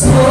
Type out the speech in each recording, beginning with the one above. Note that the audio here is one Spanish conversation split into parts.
soul.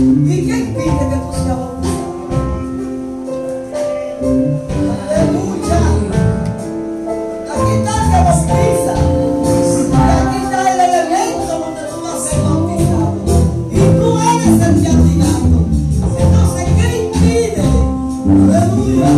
Y quem pinta que tu se Aleluya. Aquí está el que bautiza. Aquí está el elemento donde tú vas a ser bautizado. Y tú eres el candidato. Entonces, ¿qué impide? Aleluya.